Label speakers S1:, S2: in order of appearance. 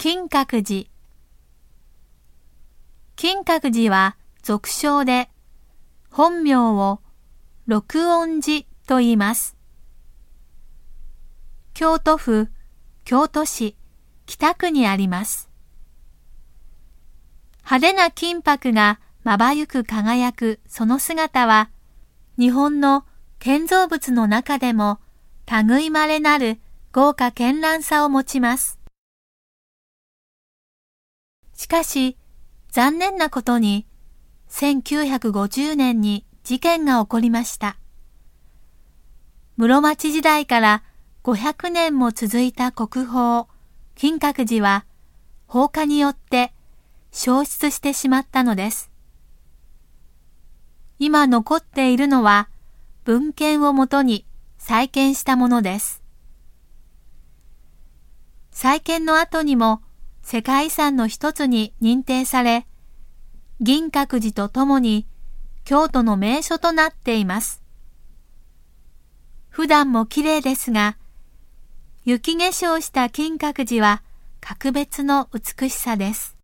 S1: 金閣寺金閣寺は俗称で本名を六音寺と言います。京都府京都市北区にあります。派手な金箔がまばゆく輝くその姿は日本の建造物の中でも類稀なる豪華絢爛さを持ちます。しかし、残念なことに、1950年に事件が起こりました。室町時代から500年も続いた国宝、金閣寺は放火によって消失してしまったのです。今残っているのは文献をもとに再建したものです。再建の後にも世界遺産の一つに認定され、銀閣寺とともに京都の名所となっています。普段も綺麗ですが、雪化粧した金閣寺は格別の美しさです。